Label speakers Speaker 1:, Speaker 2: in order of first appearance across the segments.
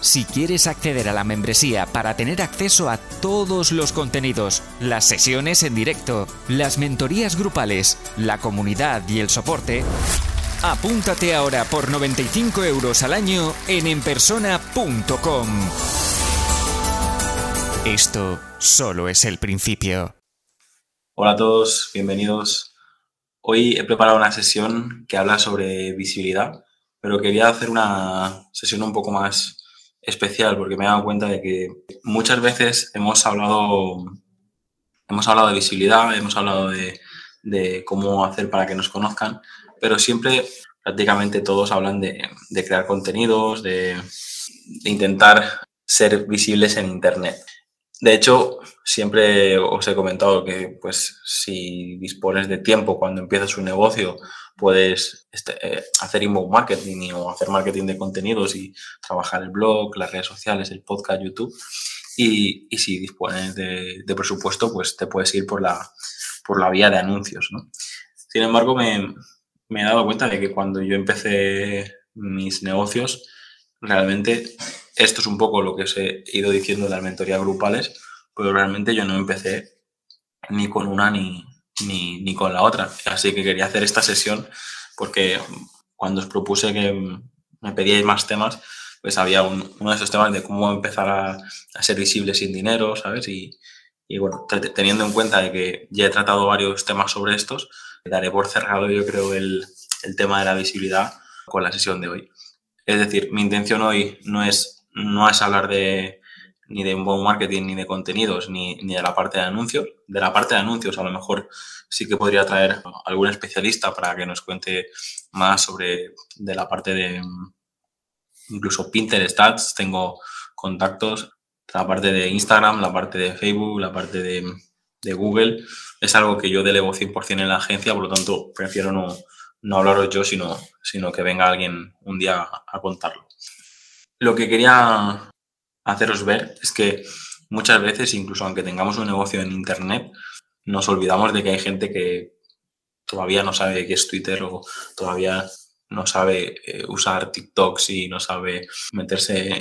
Speaker 1: Si quieres acceder a la membresía para tener acceso a todos los contenidos, las sesiones en directo, las mentorías grupales, la comunidad y el soporte, apúntate ahora por 95 euros al año en enpersona.com. Esto solo es el principio.
Speaker 2: Hola a todos, bienvenidos. Hoy he preparado una sesión que habla sobre visibilidad, pero quería hacer una sesión un poco más especial porque me he dado cuenta de que muchas veces hemos hablado, hemos hablado de visibilidad, hemos hablado de, cómo hacer para que nos conozcan, pero siempre prácticamente todos hablan de, crear contenidos, de, intentar ser visibles en Internet. De hecho, siempre os he comentado que pues si dispones de tiempo cuando empiezas un negocio puedes este, eh, hacer inbound marketing o hacer marketing de contenidos y trabajar el blog, las redes sociales, el podcast, YouTube. Y, si dispones de, presupuesto, pues te puedes ir por la, por la vía de anuncios. Sin embargo, me, he dado cuenta de que cuando yo empecé mis negocios, realmente esto es un poco lo que os he ido diciendo de las mentorías grupales, pero realmente yo no empecé ni con una ni, ni, con la otra. Así que quería hacer esta sesión porque cuando os propuse que me pedíais más temas, pues había uno de esos temas de cómo empezar a, ser visible sin dinero, ¿sabes? Y, bueno, teniendo en cuenta de que ya he tratado varios temas sobre estos, daré por cerrado yo creo el, el tema de la visibilidad con la sesión de hoy. Es decir, mi intención hoy no es, no es hablar de, ni de un buen marketing, ni de contenidos, ni, de la parte de anuncios. De la parte de anuncios, a lo mejor sí que podría traer algún especialista para que nos cuente más sobre de la parte de incluso Pinterest Ads. Tengo contactos, la parte de Instagram, la parte de Facebook, la parte de, Google. Es algo que yo delego 100% en la agencia, por lo tanto prefiero no, no hablaros yo, sino, sino que venga alguien un día a contarlo. Lo que quería haceros ver es que muchas veces, incluso aunque tengamos un negocio en Internet, nos olvidamos de que hay gente que todavía no sabe qué es Twitter o todavía no sabe eh, usar TikToks y no sabe meterse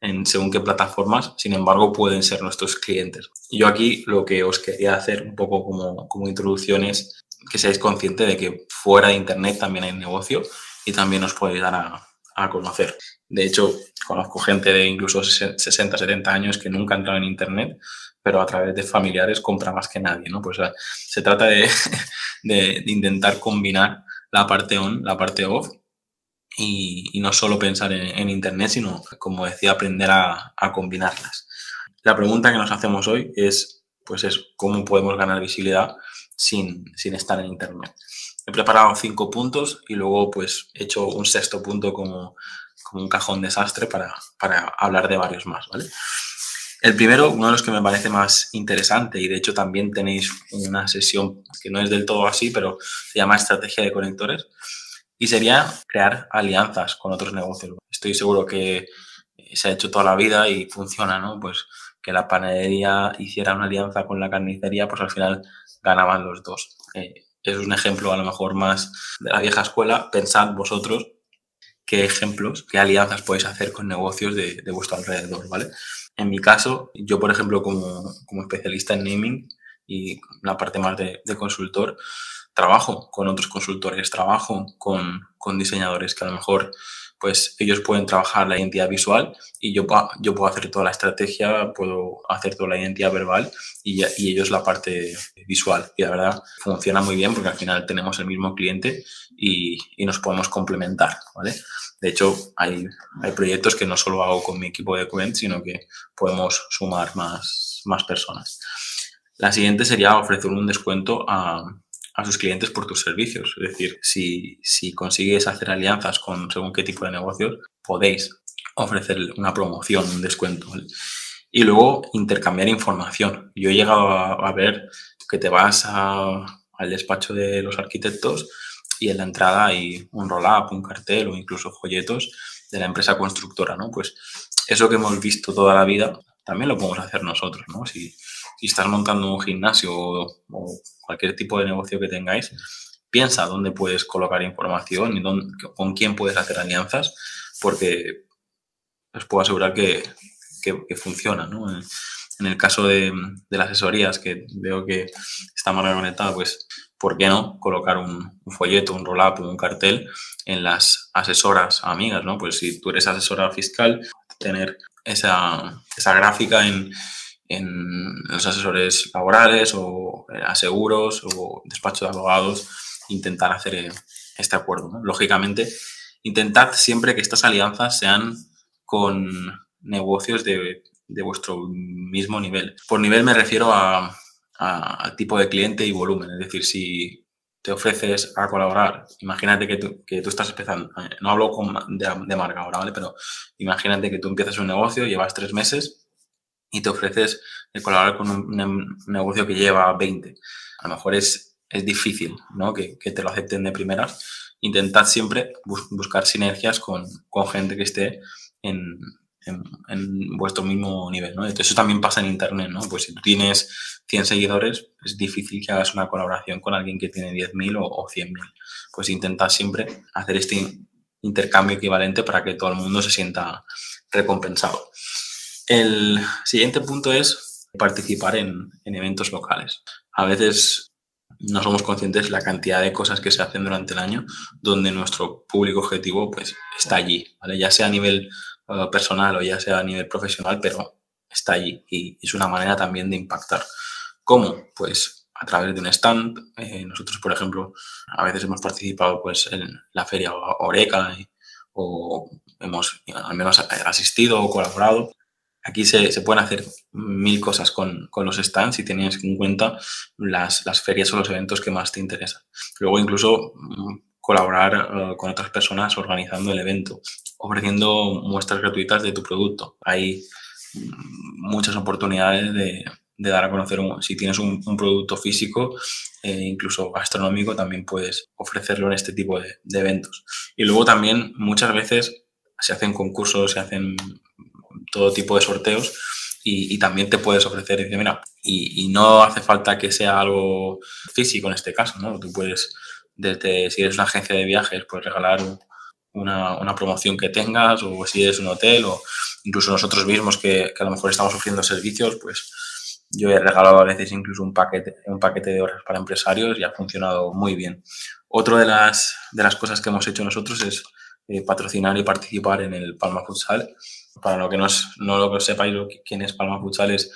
Speaker 2: en, según qué plataformas, sin embargo pueden ser nuestros clientes. Yo aquí lo que os quería hacer un poco como, como introducción es que seáis conscientes de que fuera de Internet también hay negocio y también os puede dar a, a conocer. De hecho, conozco gente de incluso 60, 70 años que nunca ha entrado en Internet, pero a través de familiares compra más que nadie, ¿no? Pues se trata de, de, intentar combinar la parte on, la parte off y, no solo pensar en, Internet, sino, como decía, aprender a, a, combinarlas. La pregunta que nos hacemos hoy es, pues es, ¿cómo podemos ganar visibilidad sin, sin estar en Internet? He preparado cinco puntos y luego pues he hecho un sexto punto como, como un cajón desastre para, para hablar de varios más, ¿vale? El primero, uno de los que me parece más interesante, y de hecho también tenéis una sesión que no es del todo así, pero se llama Estrategia de Conectores, y sería crear alianzas con otros negocios. Estoy seguro que se ha hecho toda la vida y funciona, ¿no? Pues que la panadería hiciera una alianza con la carnicería, pues al final ganaban los dos. Eh, es un ejemplo a lo mejor más de la vieja escuela. Pensad vosotros qué ejemplos, qué alianzas podéis hacer con negocios de, vuestro alrededor, ¿vale? En mi caso, yo, por ejemplo, como, especialista en naming y la parte más de, consultor, trabajo con otros consultores, trabajo con, con diseñadores que a lo mejor pues ellos pueden trabajar la identidad visual y yo, yo puedo hacer toda la estrategia, puedo hacer toda la identidad verbal y, ellos la parte visual. Y la verdad funciona muy bien porque al final tenemos el mismo cliente y, nos podemos complementar, ¿vale? De hecho, hay, hay proyectos que no solo hago con mi equipo de Quen, sino que podemos sumar más, más personas. La siguiente sería ofrecer un descuento a, a sus clientes por tus servicios. Es decir, si, si consigues hacer alianzas con según qué tipo de negocios, podéis ofrecer una promoción, un descuento. Y luego intercambiar información. Yo he llegado a, ver que te vas al despacho de los arquitectos y en la entrada hay un roll-up, un cartel o incluso folletos de la empresa constructora, ¿no? Pues eso que hemos visto toda la vida también lo podemos hacer nosotros, ¿no? Si, estás montando un gimnasio o, cualquier tipo de negocio que tengáis, piensa dónde puedes colocar información y con quién puedes hacer alianzas, porque os puedo asegurar que, funciona, ¿no? En, el caso de, las asesorías, que veo que está mal conectada, pues ¿por qué no colocar un, folleto, un roll-up, un cartel en las asesoras amigas, ¿no? Pues si tú eres asesora fiscal, tener esa, gráfica en, los asesores laborales o aseguros o despacho de abogados, intentar hacer este acuerdo. Lógicamente, intentad siempre que estas alianzas sean con negocios de, de vuestro mismo nivel. Por nivel me refiero a, a, tipo de cliente y volumen. Es decir, si te ofreces a colaborar, imagínate que tú, que tú estás empezando, eh, no hablo de, marca ahora, ¿vale? Pero imagínate que tú empiezas un negocio, llevas tres meses y te ofreces colaborar con un, negocio que lleva 20. A lo mejor es, es difícil, ¿no? Que, que te lo acepten de primeras. Intentad siempre buscar sinergias con, con gente que esté en, en, vuestro mismo nivel, ¿no? Eso también pasa en Internet, ¿no? Pues si tú tienes 100 seguidores, es difícil que hagas una colaboración con alguien que tiene 10.000 o, o 100.000. Pues intenta siempre hacer este intercambio equivalente para que todo el mundo se sienta recompensado. El siguiente punto es participar en, en eventos locales. A veces no somos conscientes la cantidad de cosas que se hacen durante el año donde nuestro público objetivo pues está allí, ¿vale? Ya sea a nivel personal o ya sea a nivel profesional, pero está allí y es una manera también de impactar. ¿Cómo? Pues a través de un stand. Eh, nosotros, por ejemplo, a veces hemos participado pues, en la feria Oreca o hemos al menos asistido o colaborado. Aquí se, pueden hacer mil cosas con, con, los stands si tienes en cuenta las, las, ferias o los eventos que más te interesan. Luego incluso mm, colaborar eh, con otras personas organizando el evento, ofreciendo muestras gratuitas de tu producto. Hay muchas oportunidades de, dar a conocer, si tienes un, producto físico, eh, incluso gastronómico, también puedes ofrecerlo en este tipo de, eventos. Y luego también muchas veces se hacen concursos, se hacen todo tipo de sorteos y, también te puedes ofrecer, y, mira, y, y, no hace falta que sea algo físico en este caso, ¿no? Tú puedes desde si eres una agencia de viajes, pues regalar una, una, promoción que tengas, o si eres un hotel, o incluso nosotros mismos que, que, a lo mejor estamos ofreciendo servicios, pues yo he regalado a veces incluso un paquete, un paquete de horas para empresarios y ha funcionado muy bien. Otra de las, de las cosas que hemos hecho nosotros es eh, patrocinar y participar en el Palma Futsal. Para lo que no, no lo que sepáis quién es Palma Futsal, es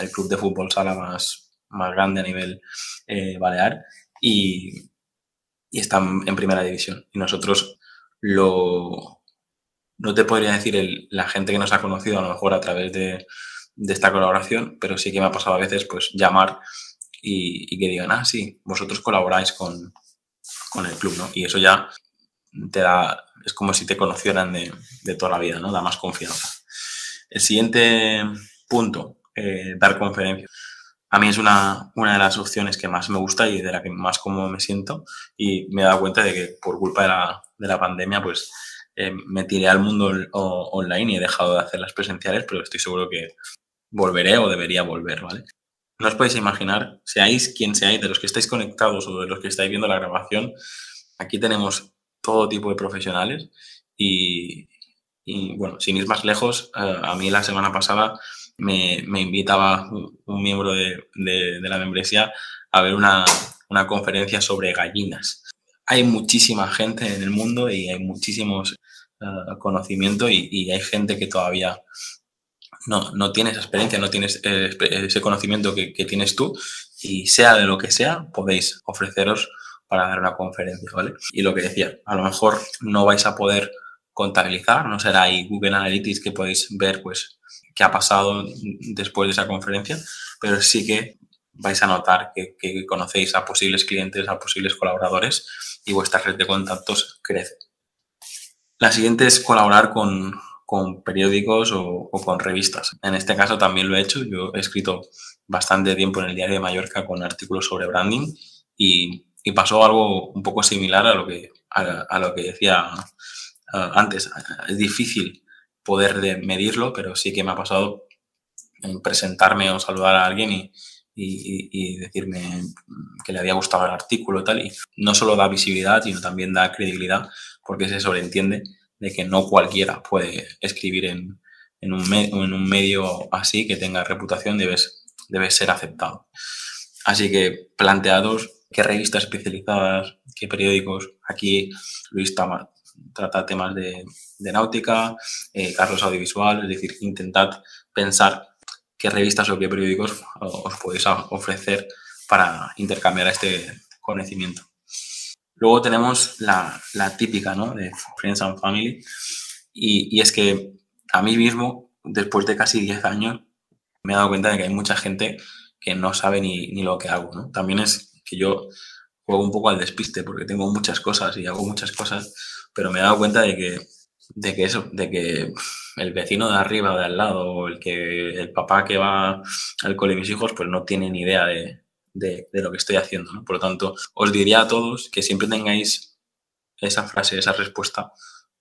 Speaker 2: el club de fútbol sala más, más grande a nivel eh, balear. Y, y están en primera división. Y nosotros lo... No te podría decir la gente que nos ha conocido a lo mejor a través de, esta colaboración, pero sí que me ha pasado a veces pues llamar y, que digan, ah, sí, vosotros colaboráis con, con, el club, ¿no? Y eso ya te da, es como si te conocieran de, de toda la vida, ¿no? Da más confianza. El siguiente punto, eh, dar conferencias a mí es una, una, de las opciones que más me gusta y de la que más cómodo me siento y me he dado cuenta de que por culpa de la, de la pandemia pues eh, me tiré al mundo online y he dejado de hacer las presenciales, pero estoy seguro que volveré o debería volver, ¿vale? No os podéis imaginar, seáis quien seáis, de los que estáis conectados o de los que estáis viendo la grabación, aquí tenemos todo tipo de profesionales y, bueno, sin ir más lejos, eh, a mí la semana pasada me, me invitaba un, miembro de, de, la membresía a ver una, una, conferencia sobre gallinas. Hay muchísima gente en el mundo y hay muchísimos uh, conocimiento y, y, hay gente que todavía no, no tiene esa experiencia, no tiene ese conocimiento que, que, tienes tú y sea de lo que sea, podéis ofreceros para dar una conferencia, ¿vale? Y lo que decía, a lo mejor no vais a poder contabilizar, no será ahí Google Analytics que podéis ver pues qué ha pasado después de esa conferencia, pero sí que vais a notar que, conocéis a posibles clientes, a posibles colaboradores y vuestra red de contactos crece. La siguiente es colaborar con, con periódicos o, con revistas. En este caso también lo he hecho. Yo he escrito bastante tiempo en el Diario de Mallorca con artículos sobre branding y, pasó algo un poco similar a lo que, a, lo que decía antes. Es difícil poder medirlo, pero sí que me ha pasado en presentarme o saludar a alguien y, y, decirme que le había gustado el artículo y tal. Y no solo da visibilidad, sino también da credibilidad, porque se sobreentiende de que no cualquiera puede escribir en, en, un, en un, medio así que tenga reputación, debes, debe ser aceptado. Así que planteados qué revistas especializadas, qué periódicos. Aquí Luis trata temas de, náutica, eh, Carlos Audiovisual, es decir, intentad pensar qué revistas o qué periódicos os podéis ofrecer para intercambiar este conocimiento. Luego tenemos la, típica, ¿no? De Friends and Family. Y, es que a mí mismo, después de casi 10 años, me he dado cuenta de que hay mucha gente que no sabe ni, lo que hago. También es que yo juego un poco al despiste porque tengo muchas cosas y hago muchas cosas, pero me he dado cuenta de que de que eso, de que el vecino de arriba o de al lado, o el que el papá que va al cole de mis hijos, pues no tiene ni idea de, lo que estoy haciendo. Por lo tanto, os diría a todos que siempre tengáis esa frase, esa respuesta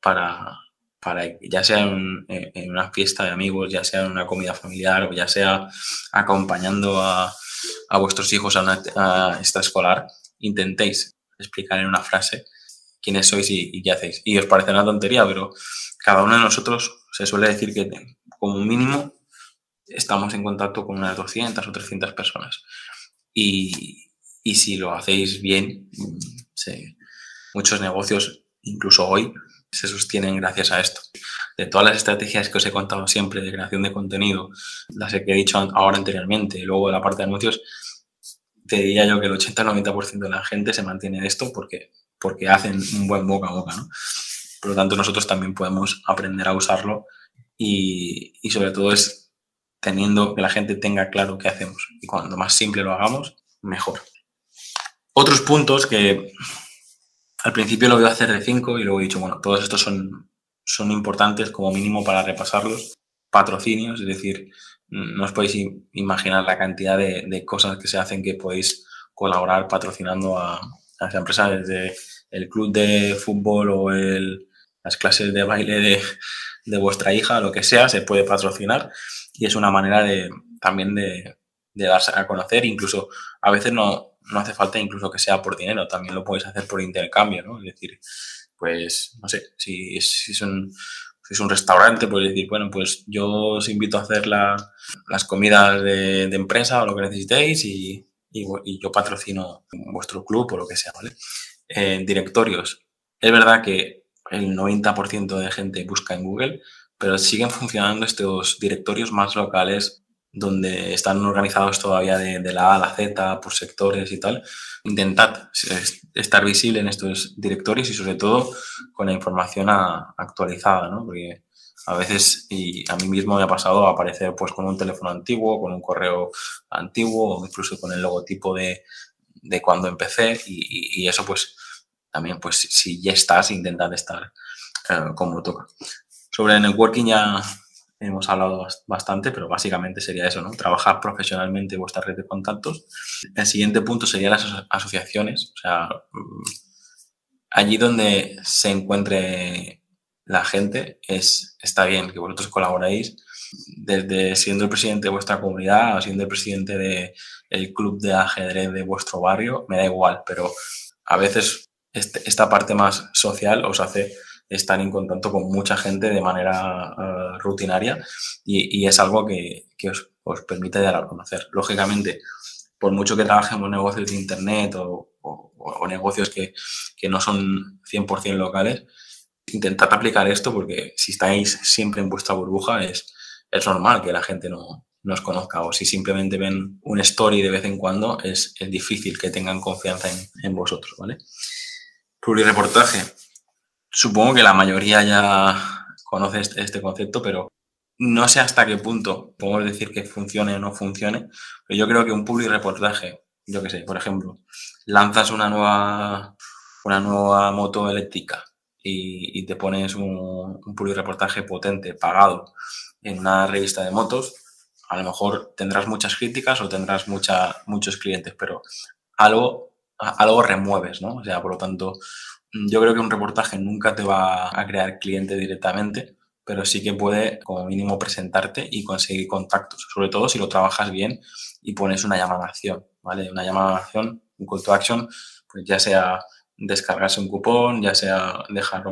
Speaker 2: para, para ya sea en, una fiesta de amigos, ya sea en una comida familiar o ya sea acompañando a, vuestros hijos a a esta escolar, intentéis explicar en una frase quiénes sois y, qué hacéis. Y os parece una tontería, pero cada uno de nosotros se suele decir que como mínimo estamos en contacto con unas 200 o 300 personas. Y, si lo hacéis bien, muchos negocios, incluso hoy, se sostienen gracias a esto. De todas las estrategias que os he contado siempre de creación de contenido, las que he dicho ahora anteriormente, y luego la parte de anuncios, te diría yo que el 80-90% de la gente se mantiene de esto porque porque hacen un buen boca a boca, ¿no? Por lo tanto, nosotros también podemos aprender a usarlo y, sobre todo es teniendo que la gente tenga claro qué hacemos. Y cuando más simple lo hagamos, mejor. Otros puntos que al principio lo voy a hacer de cinco y luego he dicho, bueno, todos estos son, son importantes como mínimo para repasarlos. Patrocinios, es decir, no os podéis imaginar la cantidad de, de cosas que se hacen que podéis colaborar patrocinando a, a esa empresa desde el club de fútbol o el, las clases de baile de, vuestra hija, lo que sea, se puede patrocinar y es una manera de, también de, darse a conocer. Incluso a veces no, no hace falta incluso que sea por dinero, también lo puedes hacer por intercambio, ¿no? Es decir, pues, no sé, si, es un, si es un restaurante, puedes decir, bueno, pues yo os invito a hacer las comidas de, empresa o lo que necesitéis y, y, yo patrocino vuestro club o lo que sea, ¿vale? directorios. Es verdad que el 90% de gente busca en Google, pero siguen funcionando estos directorios más locales donde están organizados todavía de, la A a la Z por sectores y tal. Intentad estar visible en estos directorios y sobre todo con la información actualizada, ¿no? Porque a veces, y a mí mismo me ha pasado aparecer pues con un teléfono antiguo, con un correo antiguo, o incluso con el logotipo de, de cuando empecé y, eso pues también pues si ya estás, intentad estar eh, como toca. Sobre networking ya hemos hablado bastante, pero básicamente sería eso, ¿no? Trabajar profesionalmente vuestra red de contactos. El siguiente punto sería las asociaciones, o sea, mm, allí donde se encuentre la gente es, está bien que vosotros colaboréis desde siendo el presidente de vuestra comunidad o siendo el presidente de, el club de ajedrez de vuestro barrio, me da igual, pero a veces este, esta parte más social os hace estar en contacto con mucha gente de manera eh, rutinaria y, es algo que, os, permite dar a conocer. Lógicamente, por mucho que trabajemos negocios de Internet o, negocios que, no son 100% locales, intentad aplicar esto porque si estáis siempre en vuestra burbuja es, es normal que la gente no, nos conozca o si simplemente ven un story de vez en cuando, es, es difícil que tengan confianza en, en vosotros, ¿vale? Plurireportaje. Supongo que la mayoría ya conoce este, este, concepto, pero no sé hasta qué punto podemos decir que funcione o no funcione, pero yo creo que un reportaje, yo qué sé, por ejemplo, lanzas una nueva, una nueva moto eléctrica y, te pones un, un reportaje potente pagado en una revista de motos, a lo mejor tendrás muchas críticas o tendrás muchos clientes, pero algo, algo remueves, ¿no? O sea, por lo tanto, yo creo que un reportaje nunca te va a crear cliente directamente, pero sí que puede como mínimo presentarte y conseguir contactos, sobre todo si lo trabajas bien y pones una llamada a acción, ¿vale? Una llamada a acción, un call to action, pues ya sea descargarse un cupón, ya sea dejar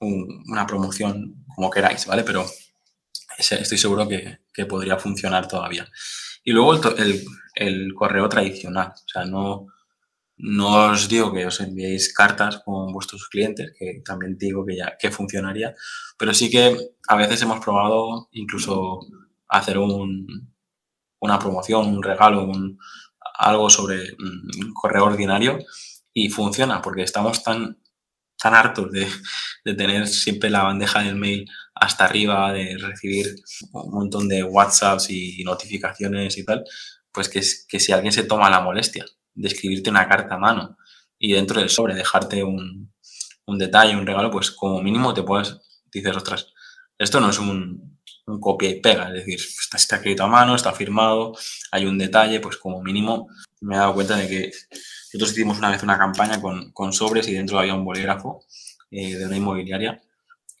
Speaker 2: una promoción, como queráis, ¿vale? Pero estoy seguro que, podría funcionar todavía. Y luego el, correo tradicional, o sea, no, no os digo que os enviéis cartas con vuestros clientes, que también digo que ya que funcionaría, pero sí que a veces hemos probado incluso hacer un, una promoción, un regalo, un, algo sobre un correo ordinario y funciona porque estamos tan, tan hartos de, de, tener siempre la bandeja del mail hasta arriba, de recibir un montón de WhatsApps y notificaciones y tal, pues que, que si alguien se toma la molestia de escribirte una carta a mano y dentro del sobre dejarte un, un detalle, un regalo, pues como mínimo te puedes, dices, ostras, esto no es un, un copia y pega, es decir, está, escrito a mano, está firmado, hay un detalle, pues como mínimo me he dado cuenta de que nosotros hicimos una vez una campaña con, con sobres y dentro había un bolígrafo eh, de una inmobiliaria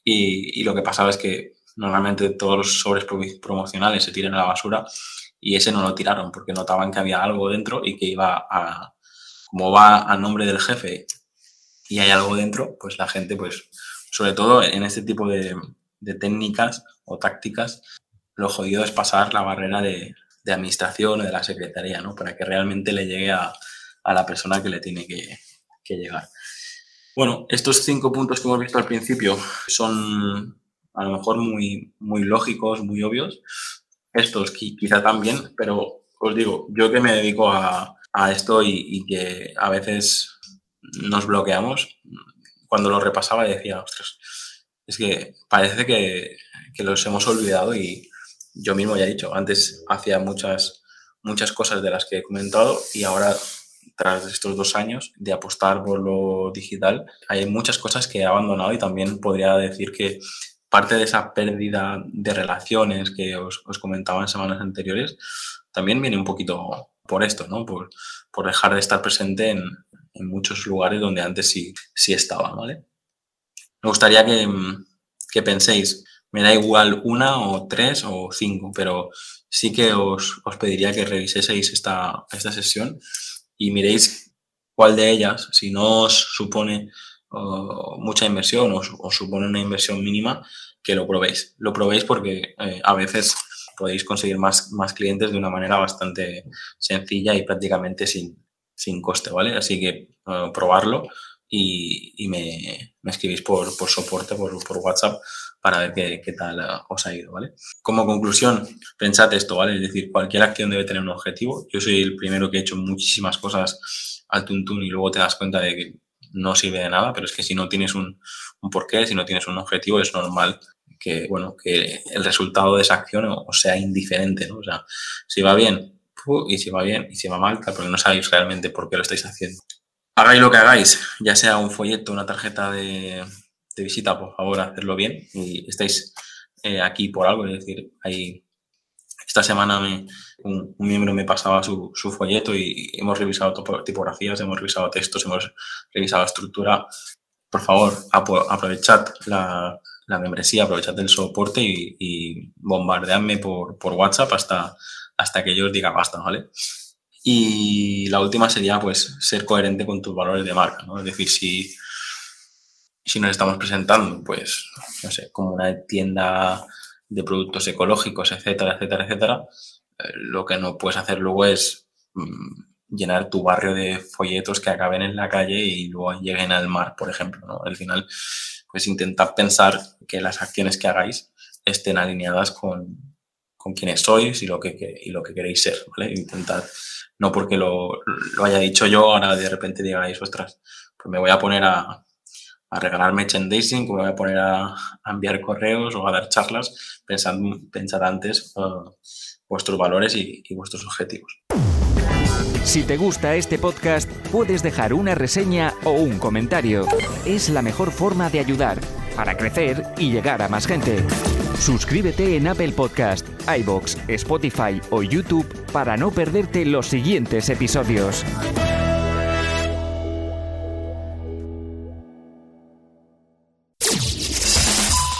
Speaker 2: y, y, lo que pasaba es que normalmente todos los sobres promocionales se tiran a la basura y ese no lo tiraron porque notaban que había algo dentro y que iba a, como va a nombre del jefe y hay algo dentro, pues la gente, pues sobre todo en este tipo de, de técnicas o tácticas, lo jodido es pasar la barrera de, de administración o de la secretaría, ¿no? Para que realmente le llegue a, a la persona que le tiene que, que, llegar. Bueno, estos cinco puntos que hemos visto al principio son a lo mejor muy, muy lógicos, muy obvios. Estos quizá también, pero os digo, yo que me dedico a, a esto y, que a veces nos bloqueamos, cuando lo repasaba decía, ostras, es que parece que, que los hemos olvidado y, yo mismo ya he dicho, antes hacía muchas, muchas cosas de las que he comentado y ahora, tras estos dos años de apostar por lo digital, hay muchas cosas que he abandonado y también podría decir que parte de esa pérdida de relaciones que os, comentaba en semanas anteriores también viene un poquito por esto, ¿no? Por, por dejar de estar presente en, en, muchos lugares donde antes sí, sí estaba, ¿vale? Me gustaría que, que penséis me da igual una o tres o cinco, pero sí que os, os pediría que reviséis esta, esta sesión y miréis cuál de ellas, si no os supone mucha inversión o supone una inversión mínima, que lo probéis. Lo probéis porque eh, a veces podéis conseguir más, más clientes de una manera bastante sencilla y prácticamente sin, sin coste, ¿vale? Así que uh, probarlo y, y me, me, escribís por, por soporte, por, por WhatsApp para ver qué, qué, tal eh, os ha ido, ¿vale? Como conclusión, pensad esto, ¿vale? Es decir, cualquier acción debe tener un objetivo. Yo soy el primero que he hecho muchísimas cosas al tuntún y luego te das cuenta de que no sirve de nada, pero es que si no tienes un, porqué, si no tienes un objetivo, es normal que, bueno, que el resultado de esa acción o sea indiferente, ¿no? O sea, si va bien, y si va bien, y si va mal, porque no sabéis realmente por qué lo estáis haciendo. Hagáis lo que hagáis, ya sea un folleto, una tarjeta de, de visita, por favor, hacerlo bien y estáis eh, aquí por algo. Es decir, hay, esta semana un, miembro me pasaba su, folleto y hemos revisado tipografías, hemos revisado textos, hemos revisado estructura. Por favor, aprovechad la, la membresía, aprovechad el soporte y, y bombardeadme por, por WhatsApp hasta, hasta que yo os diga basta, ¿vale? Y la última sería, pues, ser coherente con tus valores de marca, ¿no? Es decir, si, si nos estamos presentando, pues, no sé, como una tienda de productos ecológicos, etcétera, etcétera, etcétera, eh, lo que no puedes hacer luego es mm, llenar tu barrio de folletos que acaben en la calle y luego lleguen al mar, por ejemplo, ¿no? Al final, pues intentad pensar que las acciones que hagáis estén alineadas con, con quienes sois y lo que, que, y lo que queréis ser, ¿vale? Intentad, no porque lo, lo haya dicho yo, ahora de repente digáis, ostras, pues me voy a poner a, a regalar merchandising, me voy a poner a, enviar correos o a dar charlas, pensad, pensad antes uh, vuestros valores y, y vuestros objetivos.
Speaker 1: Si te gusta este podcast, puedes dejar una reseña o un comentario. Es la mejor forma de ayudar para crecer y llegar a más gente. Suscríbete en Apple Podcast, iBox, Spotify o YouTube para no perderte los siguientes episodios.